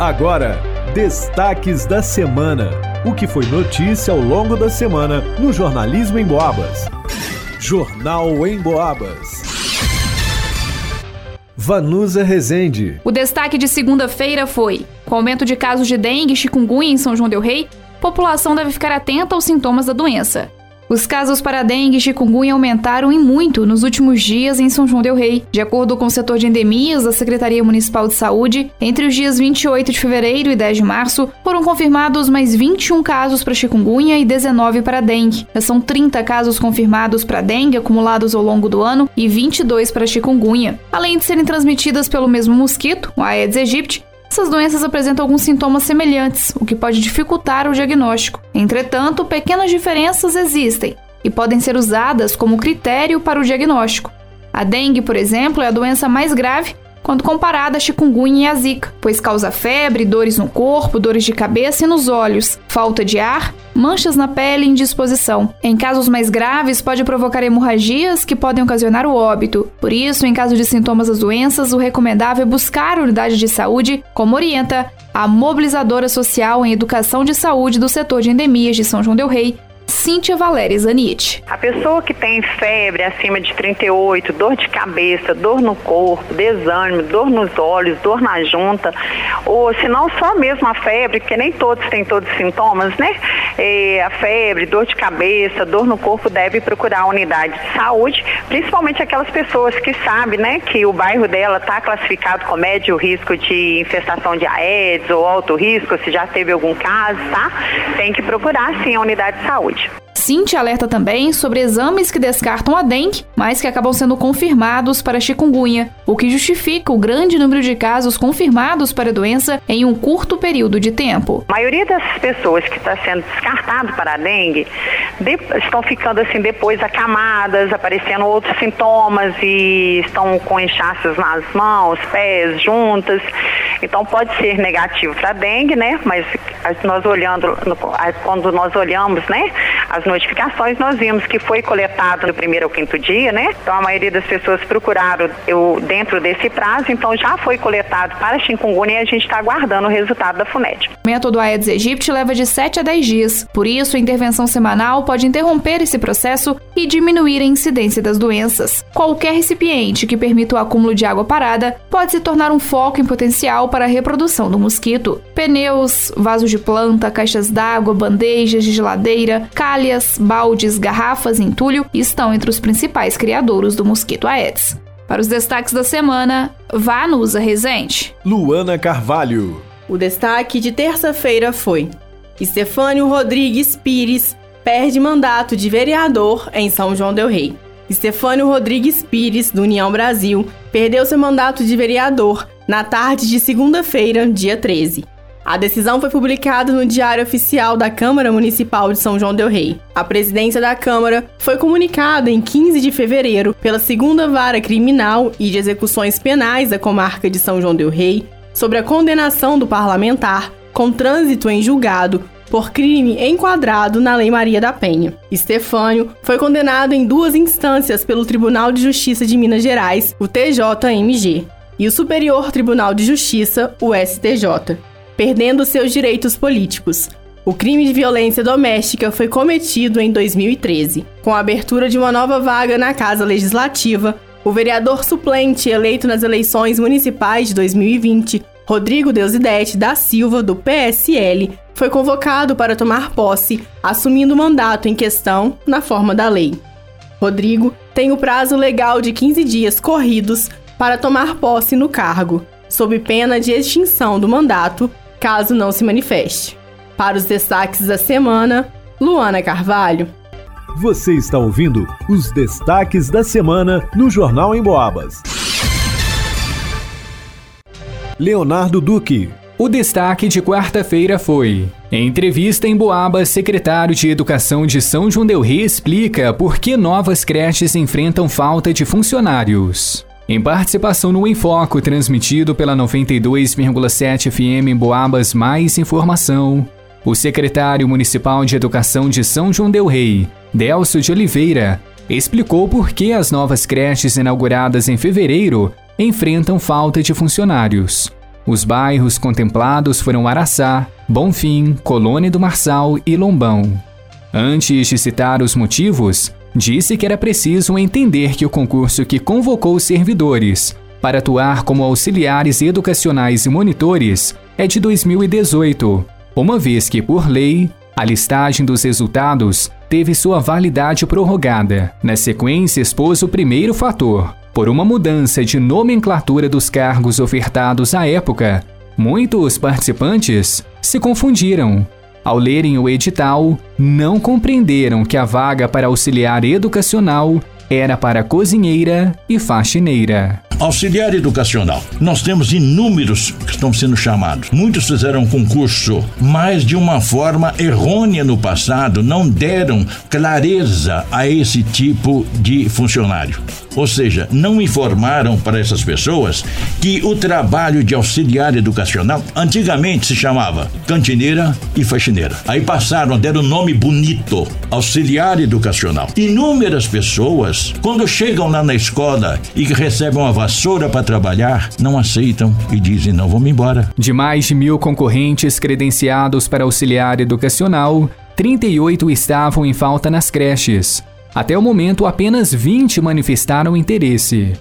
Agora, destaques da semana. O que foi notícia ao longo da semana no jornalismo em Boabas. Jornal em Boabas. Vanusa Rezende. O destaque de segunda-feira foi: com o aumento de casos de dengue e chikungunya em São João del Rei, população deve ficar atenta aos sintomas da doença. Os casos para dengue e chikungunya aumentaram em muito nos últimos dias em São João del Rei. De acordo com o setor de endemias da Secretaria Municipal de Saúde, entre os dias 28 de fevereiro e 10 de março, foram confirmados mais 21 casos para chikungunya e 19 para dengue. Já são 30 casos confirmados para dengue acumulados ao longo do ano e 22 para chikungunya. Além de serem transmitidas pelo mesmo mosquito, o Aedes aegypti, essas doenças apresentam alguns sintomas semelhantes, o que pode dificultar o diagnóstico. Entretanto, pequenas diferenças existem e podem ser usadas como critério para o diagnóstico. A dengue, por exemplo, é a doença mais grave quando comparada a chikungunya e a zika, pois causa febre, dores no corpo, dores de cabeça e nos olhos, falta de ar, manchas na pele e indisposição. Em casos mais graves, pode provocar hemorragias que podem ocasionar o óbito. Por isso, em caso de sintomas das doenças, o recomendável é buscar a unidade de saúde, como orienta a mobilizadora social em educação de saúde do setor de endemias de São João del Rei, Cíntia Valéria Zanit. A pessoa que tem febre acima de 38, dor de cabeça, dor no corpo, desânimo, dor nos olhos, dor na junta, ou se não só mesmo a febre, porque nem todos têm todos os sintomas, né? É, a febre, dor de cabeça, dor no corpo, deve procurar a unidade de saúde, principalmente aquelas pessoas que sabem, né, que o bairro dela está classificado com médio risco de infestação de Aedes ou alto risco, se já teve algum caso, tá? Tem que procurar sim a unidade de saúde. Cinti alerta também sobre exames que descartam a dengue, mas que acabam sendo confirmados para chikungunya, o que justifica o grande número de casos confirmados para a doença em um curto período de tempo. A maioria das pessoas que está sendo descartado para a dengue de, estão ficando assim depois acamadas, aparecendo outros sintomas e estão com inchaços nas mãos, pés, juntas. Então pode ser negativo para a dengue, né? Mas nós olhando, quando nós olhamos, né, as notificações, nós vimos que foi coletado no primeiro ou quinto dia, né? Então a maioria das pessoas procuraram eu, dentro desse prazo, então já foi coletado para chikungunya e a gente está aguardando o resultado da FUNED. O método Aedes aegypti leva de 7 a 10 dias, por isso a intervenção semanal pode interromper esse processo e diminuir a incidência das doenças. Qualquer recipiente que permita o acúmulo de água parada pode se tornar um foco em potencial para a reprodução do mosquito. Pneus, vasos de planta, caixas d'água, bandejas de geladeira, calhas, baldes, garrafas e entulho estão entre os principais criadouros do mosquito Aedes. Para os destaques da semana, vá no Usa Resente. Luana Carvalho. O destaque de terça-feira foi: Estefânio Rodrigues Pires perde mandato de vereador em São João Del Rei. Estefânio Rodrigues Pires, do União Brasil, perdeu seu mandato de vereador na tarde de segunda-feira, dia 13. A decisão foi publicada no Diário Oficial da Câmara Municipal de São João Del Rei. A presidência da Câmara foi comunicada em 15 de fevereiro pela segunda vara criminal e de execuções penais da comarca de São João Del Rei sobre a condenação do parlamentar com trânsito em julgado por crime enquadrado na Lei Maria da Penha. Estefânio foi condenado em duas instâncias pelo Tribunal de Justiça de Minas Gerais, o TJMG, e o Superior Tribunal de Justiça, o STJ, perdendo seus direitos políticos. O crime de violência doméstica foi cometido em 2013. Com a abertura de uma nova vaga na Casa Legislativa, o vereador suplente eleito nas eleições municipais de 2020, Rodrigo Deusidete da Silva, do PSL, foi convocado para tomar posse, assumindo o mandato em questão na forma da lei. Rodrigo tem o prazo legal de 15 dias corridos para tomar posse no cargo, sob pena de extinção do mandato, caso não se manifeste. Para os destaques da semana, Luana Carvalho. Você está ouvindo os destaques da semana no Jornal em Boabas. Leonardo Duque. O destaque de quarta-feira foi: em entrevista em Boabas, secretário de Educação de São João del Rei explica por que novas creches enfrentam falta de funcionários. Em participação no Enfoco, transmitido pela 92,7 FM em Boabas, mais informação. O secretário municipal de Educação de São João Del Rei, Delcio de Oliveira, explicou por que as novas creches inauguradas em fevereiro enfrentam falta de funcionários. Os bairros contemplados foram Araçá, Bonfim, Colônia do Marçal e Lombão. Antes de citar os motivos, disse que era preciso entender que o concurso que convocou os servidores para atuar como auxiliares educacionais e monitores é de 2018, uma vez que, por lei, a listagem dos resultados teve sua validade prorrogada. Na sequência, expôs o primeiro fator. Por uma mudança de nomenclatura dos cargos ofertados à época, muitos participantes se confundiram ao lerem o edital, não compreenderam que a vaga para auxiliar educacional era para cozinheira e faxineira. Auxiliar educacional. Nós temos inúmeros que estão sendo chamados. Muitos fizeram concurso, mas de uma forma errônea no passado, não deram clareza a esse tipo de funcionário. Ou seja, não informaram para essas pessoas que o trabalho de auxiliar educacional antigamente se chamava cantineira e faxineira. Aí passaram, deram o nome bonito, auxiliar educacional. Inúmeras pessoas, quando chegam lá na escola e recebem uma vassoura para trabalhar, não aceitam e dizem: não, vamos embora. De mais de mil concorrentes credenciados para auxiliar educacional, 38 estavam em falta nas creches. Até o momento, apenas 20 manifestaram interesse.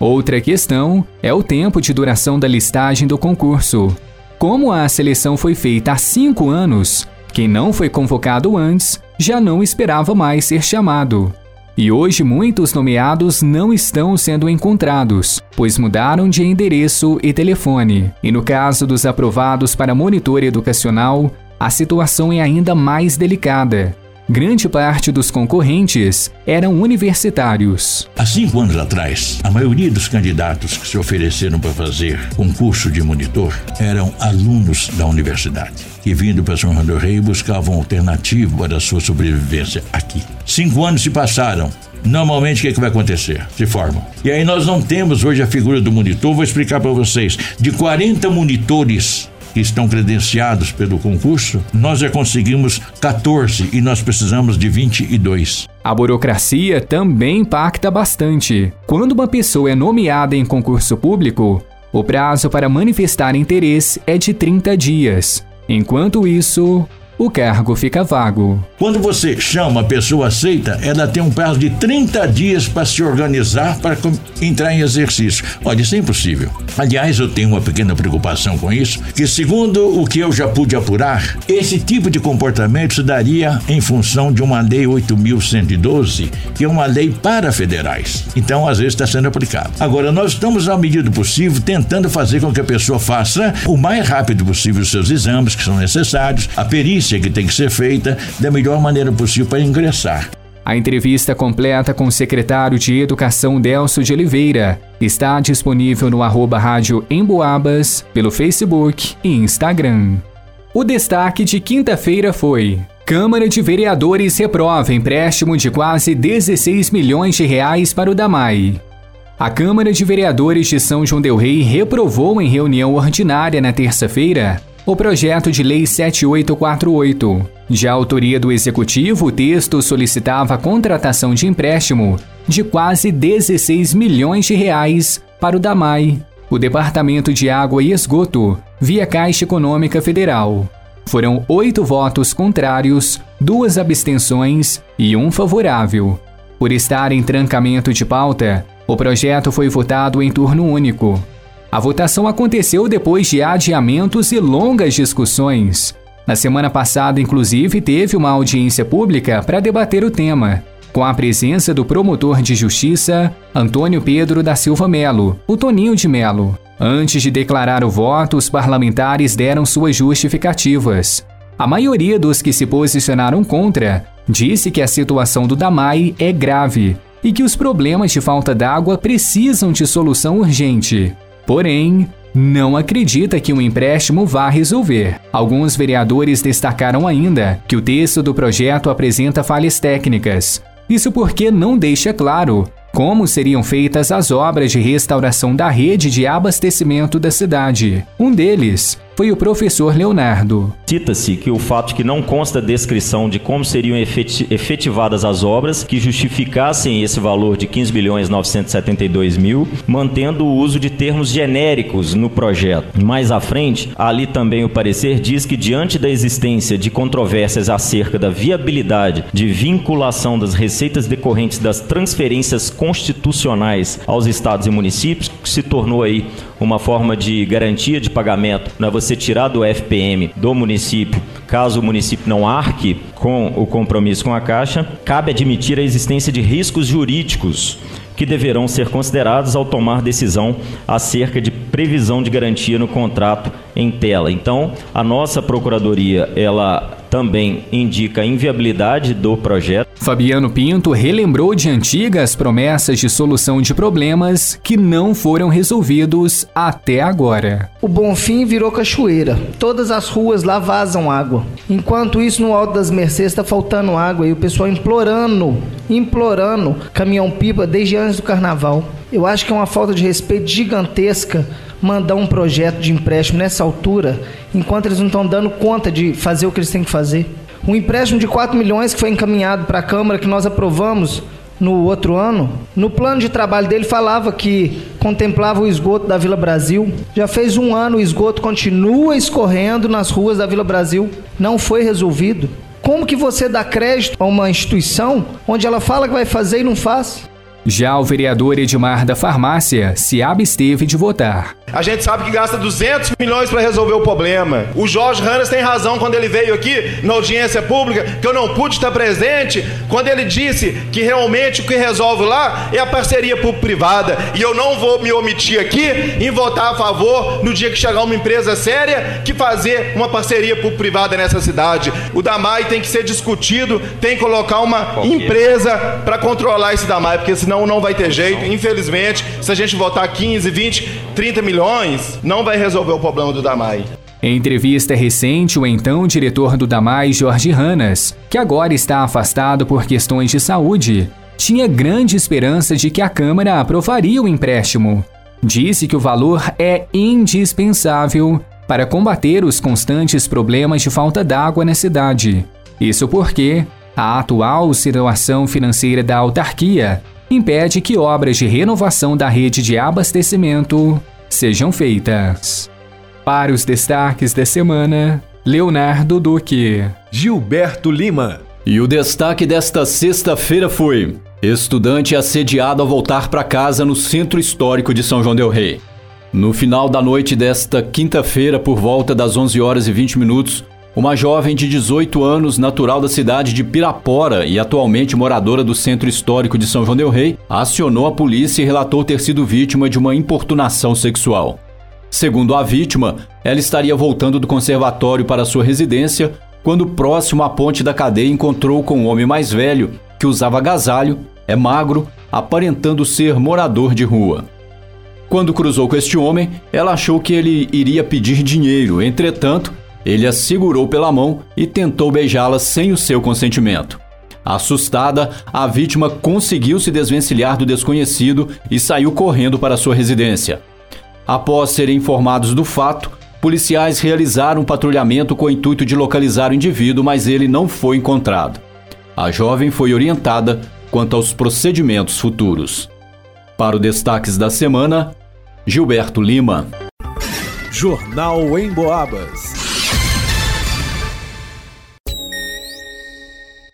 Outra questão é o tempo de duração da listagem do concurso. Como a seleção foi feita há cinco anos, quem não foi convocado antes já não esperava mais ser chamado. E hoje muitos nomeados não estão sendo encontrados, pois mudaram de endereço e telefone. E no caso dos aprovados para monitor educacional, a situação é ainda mais delicada. Grande parte dos concorrentes eram universitários. Há cinco anos atrás, a maioria dos candidatos que se ofereceram para fazer concurso de monitor eram alunos da universidade, que vindo para São João do Rei buscavam alternativa para a sua sobrevivência aqui. Cinco anos se passaram, Normalmente o que, é que vai acontecer? Se formam. E aí nós não temos hoje a figura do monitor, vou explicar para vocês. De 40 monitores que estão credenciados pelo concurso, nós já conseguimos 14 e nós precisamos de 22. A burocracia também impacta bastante. Quando uma pessoa é nomeada em concurso público, o prazo para manifestar interesse é de 30 dias. Enquanto isso, o cargo fica vago. Quando você chama, a pessoa aceita, ela tem um prazo de 30 dias para se organizar para entrar em exercício. Olha, isso é impossível. Aliás, eu tenho uma pequena preocupação com isso, que segundo o que eu já pude apurar, esse tipo de comportamento se daria em função de uma lei 8.112, que é uma lei para federais. Então, às vezes está sendo aplicado. Agora, nós estamos, à medida do possível, tentando fazer com que a pessoa faça o mais rápido possível os seus exames que são necessários, a perícia perícia que tem que ser feita da melhor maneira possível para ingressar. A entrevista completa com o secretário de Educação Delcio de Oliveira está disponível no arroba rádio Emboabas, pelo Facebook e Instagram. O destaque de quinta-feira foi Câmara de Vereadores reprova empréstimo de quase 16 milhões de reais para o DAMAI. A Câmara de Vereadores de São João del Rei reprovou em reunião ordinária na terça-feira o projeto de lei 7848. De autoria do executivo, o texto solicitava a contratação de empréstimo de quase 16 milhões de reais para o DAMAI, o Departamento de Água e Esgoto, via Caixa Econômica Federal. Foram oito votos contrários, duas abstenções e um favorável. Por estar em trancamento de pauta, o projeto foi votado em turno único. A votação aconteceu depois de adiamentos e longas discussões. Na semana passada, inclusive, teve uma audiência pública para debater o tema, com a presença do promotor de justiça Antônio Pedro da Silva Melo, o Toninho de Melo. Antes de declarar o voto, os parlamentares deram suas justificativas. A maioria dos que se posicionaram contra disse que a situação do Damai é grave e que os problemas de falta d'água precisam de solução urgente. Porém, não acredita que um empréstimo vá resolver. Alguns vereadores destacaram ainda que o texto do projeto apresenta falhas técnicas. Isso porque não deixa claro como seriam feitas as obras de restauração da rede de abastecimento da cidade. Um deles foi o professor Leonardo. Cita-se que o fato de que não consta descrição de como seriam efetivadas as obras que justificassem esse valor de 15 bilhões 972 mil, mantendo o uso de termos genéricos no projeto. Mais à frente, ali também o parecer diz que diante da existência de controvérsias acerca da viabilidade de vinculação das receitas decorrentes das transferências constitucionais aos estados e municípios, que se tornou aí uma forma de garantia de pagamento, não é você tirar do FPM do município, caso o município não arque com o compromisso com a Caixa, cabe admitir a existência de riscos jurídicos que deverão ser considerados ao tomar decisão acerca de previsão de garantia no contrato em tela. Então, a nossa procuradoria, ela também indica a inviabilidade do projeto. Fabiano Pinto relembrou de antigas promessas de solução de problemas que não foram resolvidos até agora. O Bonfim virou cachoeira. Todas as ruas lá vazam água. Enquanto isso, no Alto das Mercês está faltando água e o pessoal implorando, implorando caminhão-pipa desde antes do carnaval. Eu acho que é uma falta de respeito gigantesca mandar um projeto de empréstimo nessa altura, enquanto eles não estão dando conta de fazer o que eles têm que fazer. Um empréstimo de 4 milhões que foi encaminhado para a Câmara, que nós aprovamos no outro ano, no plano de trabalho dele falava que contemplava o esgoto da Vila Brasil. Já fez um ano, o esgoto continua escorrendo nas ruas da Vila Brasil. Não foi resolvido. Como que você dá crédito a uma instituição onde ela fala que vai fazer e não faz? Já o vereador Edmar da Farmácia se absteve de votar. A gente sabe que gasta 200 milhões para resolver o problema. O Jorge Hannes tem razão quando ele veio aqui na audiência pública, que eu não pude estar presente, quando ele disse que realmente o que resolve lá é a parceria público-privada. E eu não vou me omitir aqui em votar a favor no dia que chegar uma empresa séria que fazer uma parceria público-privada nessa cidade. O Damai tem que ser discutido, tem que colocar uma empresa para controlar esse Damai, porque senão senão não vai ter jeito. Infelizmente, se a gente votar 15, 20, 30 milhões, não vai resolver o problema do Damai. Em entrevista recente, o então diretor do Damai, Jorge Ranas, que agora está afastado por questões de saúde, tinha grande esperança de que a Câmara aprovaria o empréstimo. Disse que o valor é indispensável para combater os constantes problemas de falta d'água na cidade. Isso porque a atual situação financeira da autarquia impede que obras de renovação da rede de abastecimento sejam feitas. Para os destaques da semana, Leonardo Duque, Gilberto Lima. E o destaque desta sexta-feira foi: estudante assediado ao voltar para casa no Centro Histórico de São João del Rei. No final da noite desta quinta-feira, por volta das 11 horas e 20 minutos, uma jovem de 18 anos, natural da cidade de Pirapora e atualmente moradora do Centro Histórico de São João del Rei, acionou a polícia e relatou ter sido vítima de uma importunação sexual. Segundo a vítima, ela estaria voltando do conservatório para sua residência quando, próximo à ponte da cadeia, encontrou com um homem mais velho que usava agasalho, é magro, aparentando ser morador de rua. Quando cruzou com este homem, ela achou que ele iria pedir dinheiro, entretanto, ele a segurou pela mão e tentou beijá-la sem o seu consentimento. Assustada, a vítima conseguiu se desvencilhar do desconhecido e saiu correndo para sua residência. Após serem informados do fato, policiais realizaram um patrulhamento com o intuito de localizar o indivíduo, mas ele não foi encontrado. A jovem foi orientada quanto aos procedimentos futuros. Para o Destaques da Semana, Gilberto Lima. Jornal em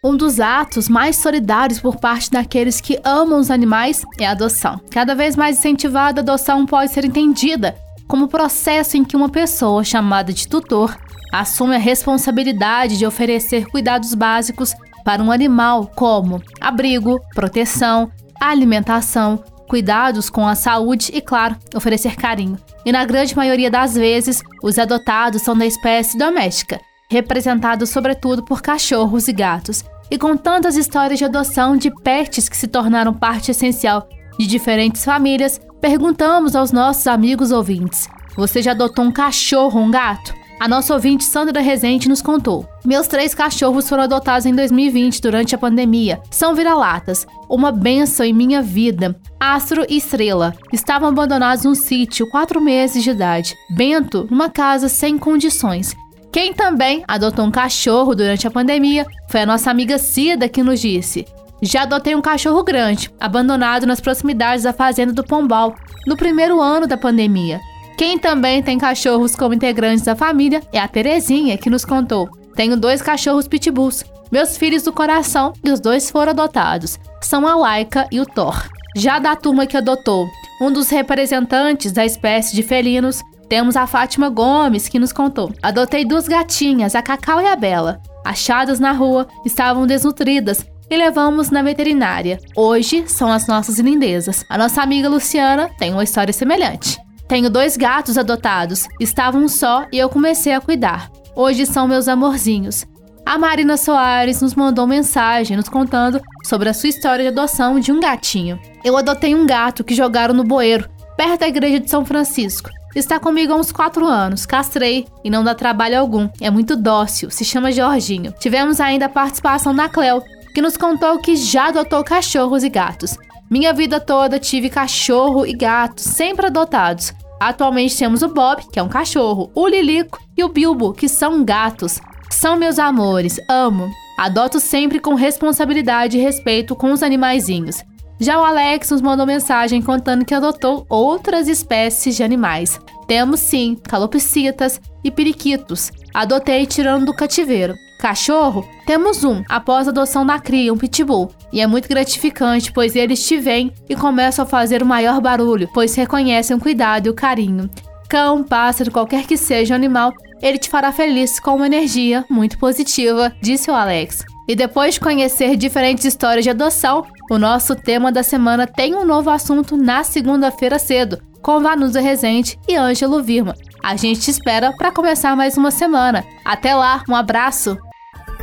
Um dos atos mais solidários por parte daqueles que amam os animais é a adoção. Cada vez mais incentivada, a adoção pode ser entendida como o processo em que uma pessoa chamada de tutor assume a responsabilidade de oferecer cuidados básicos para um animal, como abrigo, proteção, alimentação, cuidados com a saúde e, claro, oferecer carinho. E na grande maioria das vezes, os adotados são da espécie doméstica, representado sobretudo por cachorros e gatos. E com tantas histórias de adoção de pets que se tornaram parte essencial de diferentes famílias, perguntamos aos nossos amigos ouvintes: você já adotou um cachorro ou um gato? A nossa ouvinte Sandra Rezende nos contou: Meus três cachorros foram adotados em 2020 durante a pandemia. São vira-latas, uma benção em minha vida. Astro e Estrela estavam abandonados num sítio, quatro meses de idade. Bento, numa casa sem condições. Quem também adotou um cachorro durante a pandemia foi a nossa amiga Cida que nos disse: Já adotei um cachorro grande, abandonado nas proximidades da fazenda do Pombal, no primeiro ano da pandemia. Quem também tem cachorros como integrantes da família é a Terezinha, que nos contou: Tenho dois cachorros pitbulls, meus filhos do coração, e os dois foram adotados. São a Laika e o Thor. Já da turma que adotou um dos representantes da espécie de felinos, temos a Fátima Gomes, que nos contou: Adotei duas gatinhas, a Cacau e a Bela. Achadas na rua, estavam desnutridas e levamos na veterinária. Hoje são as nossas lindezas. A nossa amiga Luciana tem uma história semelhante. Tenho dois gatos adotados, estavam só e eu comecei a cuidar. Hoje são meus amorzinhos. A Marina Soares nos mandou mensagem nos contando sobre a sua história de adoção de um gatinho. Eu adotei um gato que jogaram no bueiro, perto da igreja de São Francisco. Está comigo há uns 4 anos, castrei e não dá trabalho algum. É muito dócil, se chama Jorginho. Tivemos ainda a participação da Cleo, que nos contou que já adotou cachorros e gatos. Minha vida toda tive cachorro e gato, sempre adotados. Atualmente temos o Bob, que é um cachorro, o Lilico e o Bilbo, que são gatos. São meus amores, amo. Adoto sempre com responsabilidade e respeito com os animaizinhos. Já o Alex nos mandou mensagem contando que adotou outras espécies de animais. Temos sim calopsitas e periquitos. Adotei tirando do cativeiro. Cachorro? Temos um, após a adoção da cria, um pitbull. E é muito gratificante, pois eles te veem e começam a fazer o maior barulho, pois reconhecem o cuidado e o carinho. Cão, pássaro, qualquer que seja o animal, ele te fará feliz com uma energia muito positiva, disse o Alex. E depois de conhecer diferentes histórias de adoção, o nosso tema da semana tem um novo assunto na segunda-feira cedo, com Vanusa Rezende e Ângelo Virma. A gente te espera para começar mais uma semana. Até lá, um abraço!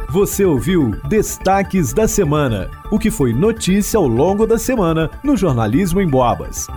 Você ouviu Destaques da Semana, o que foi notícia ao longo da semana no Jornalismo em Boabas.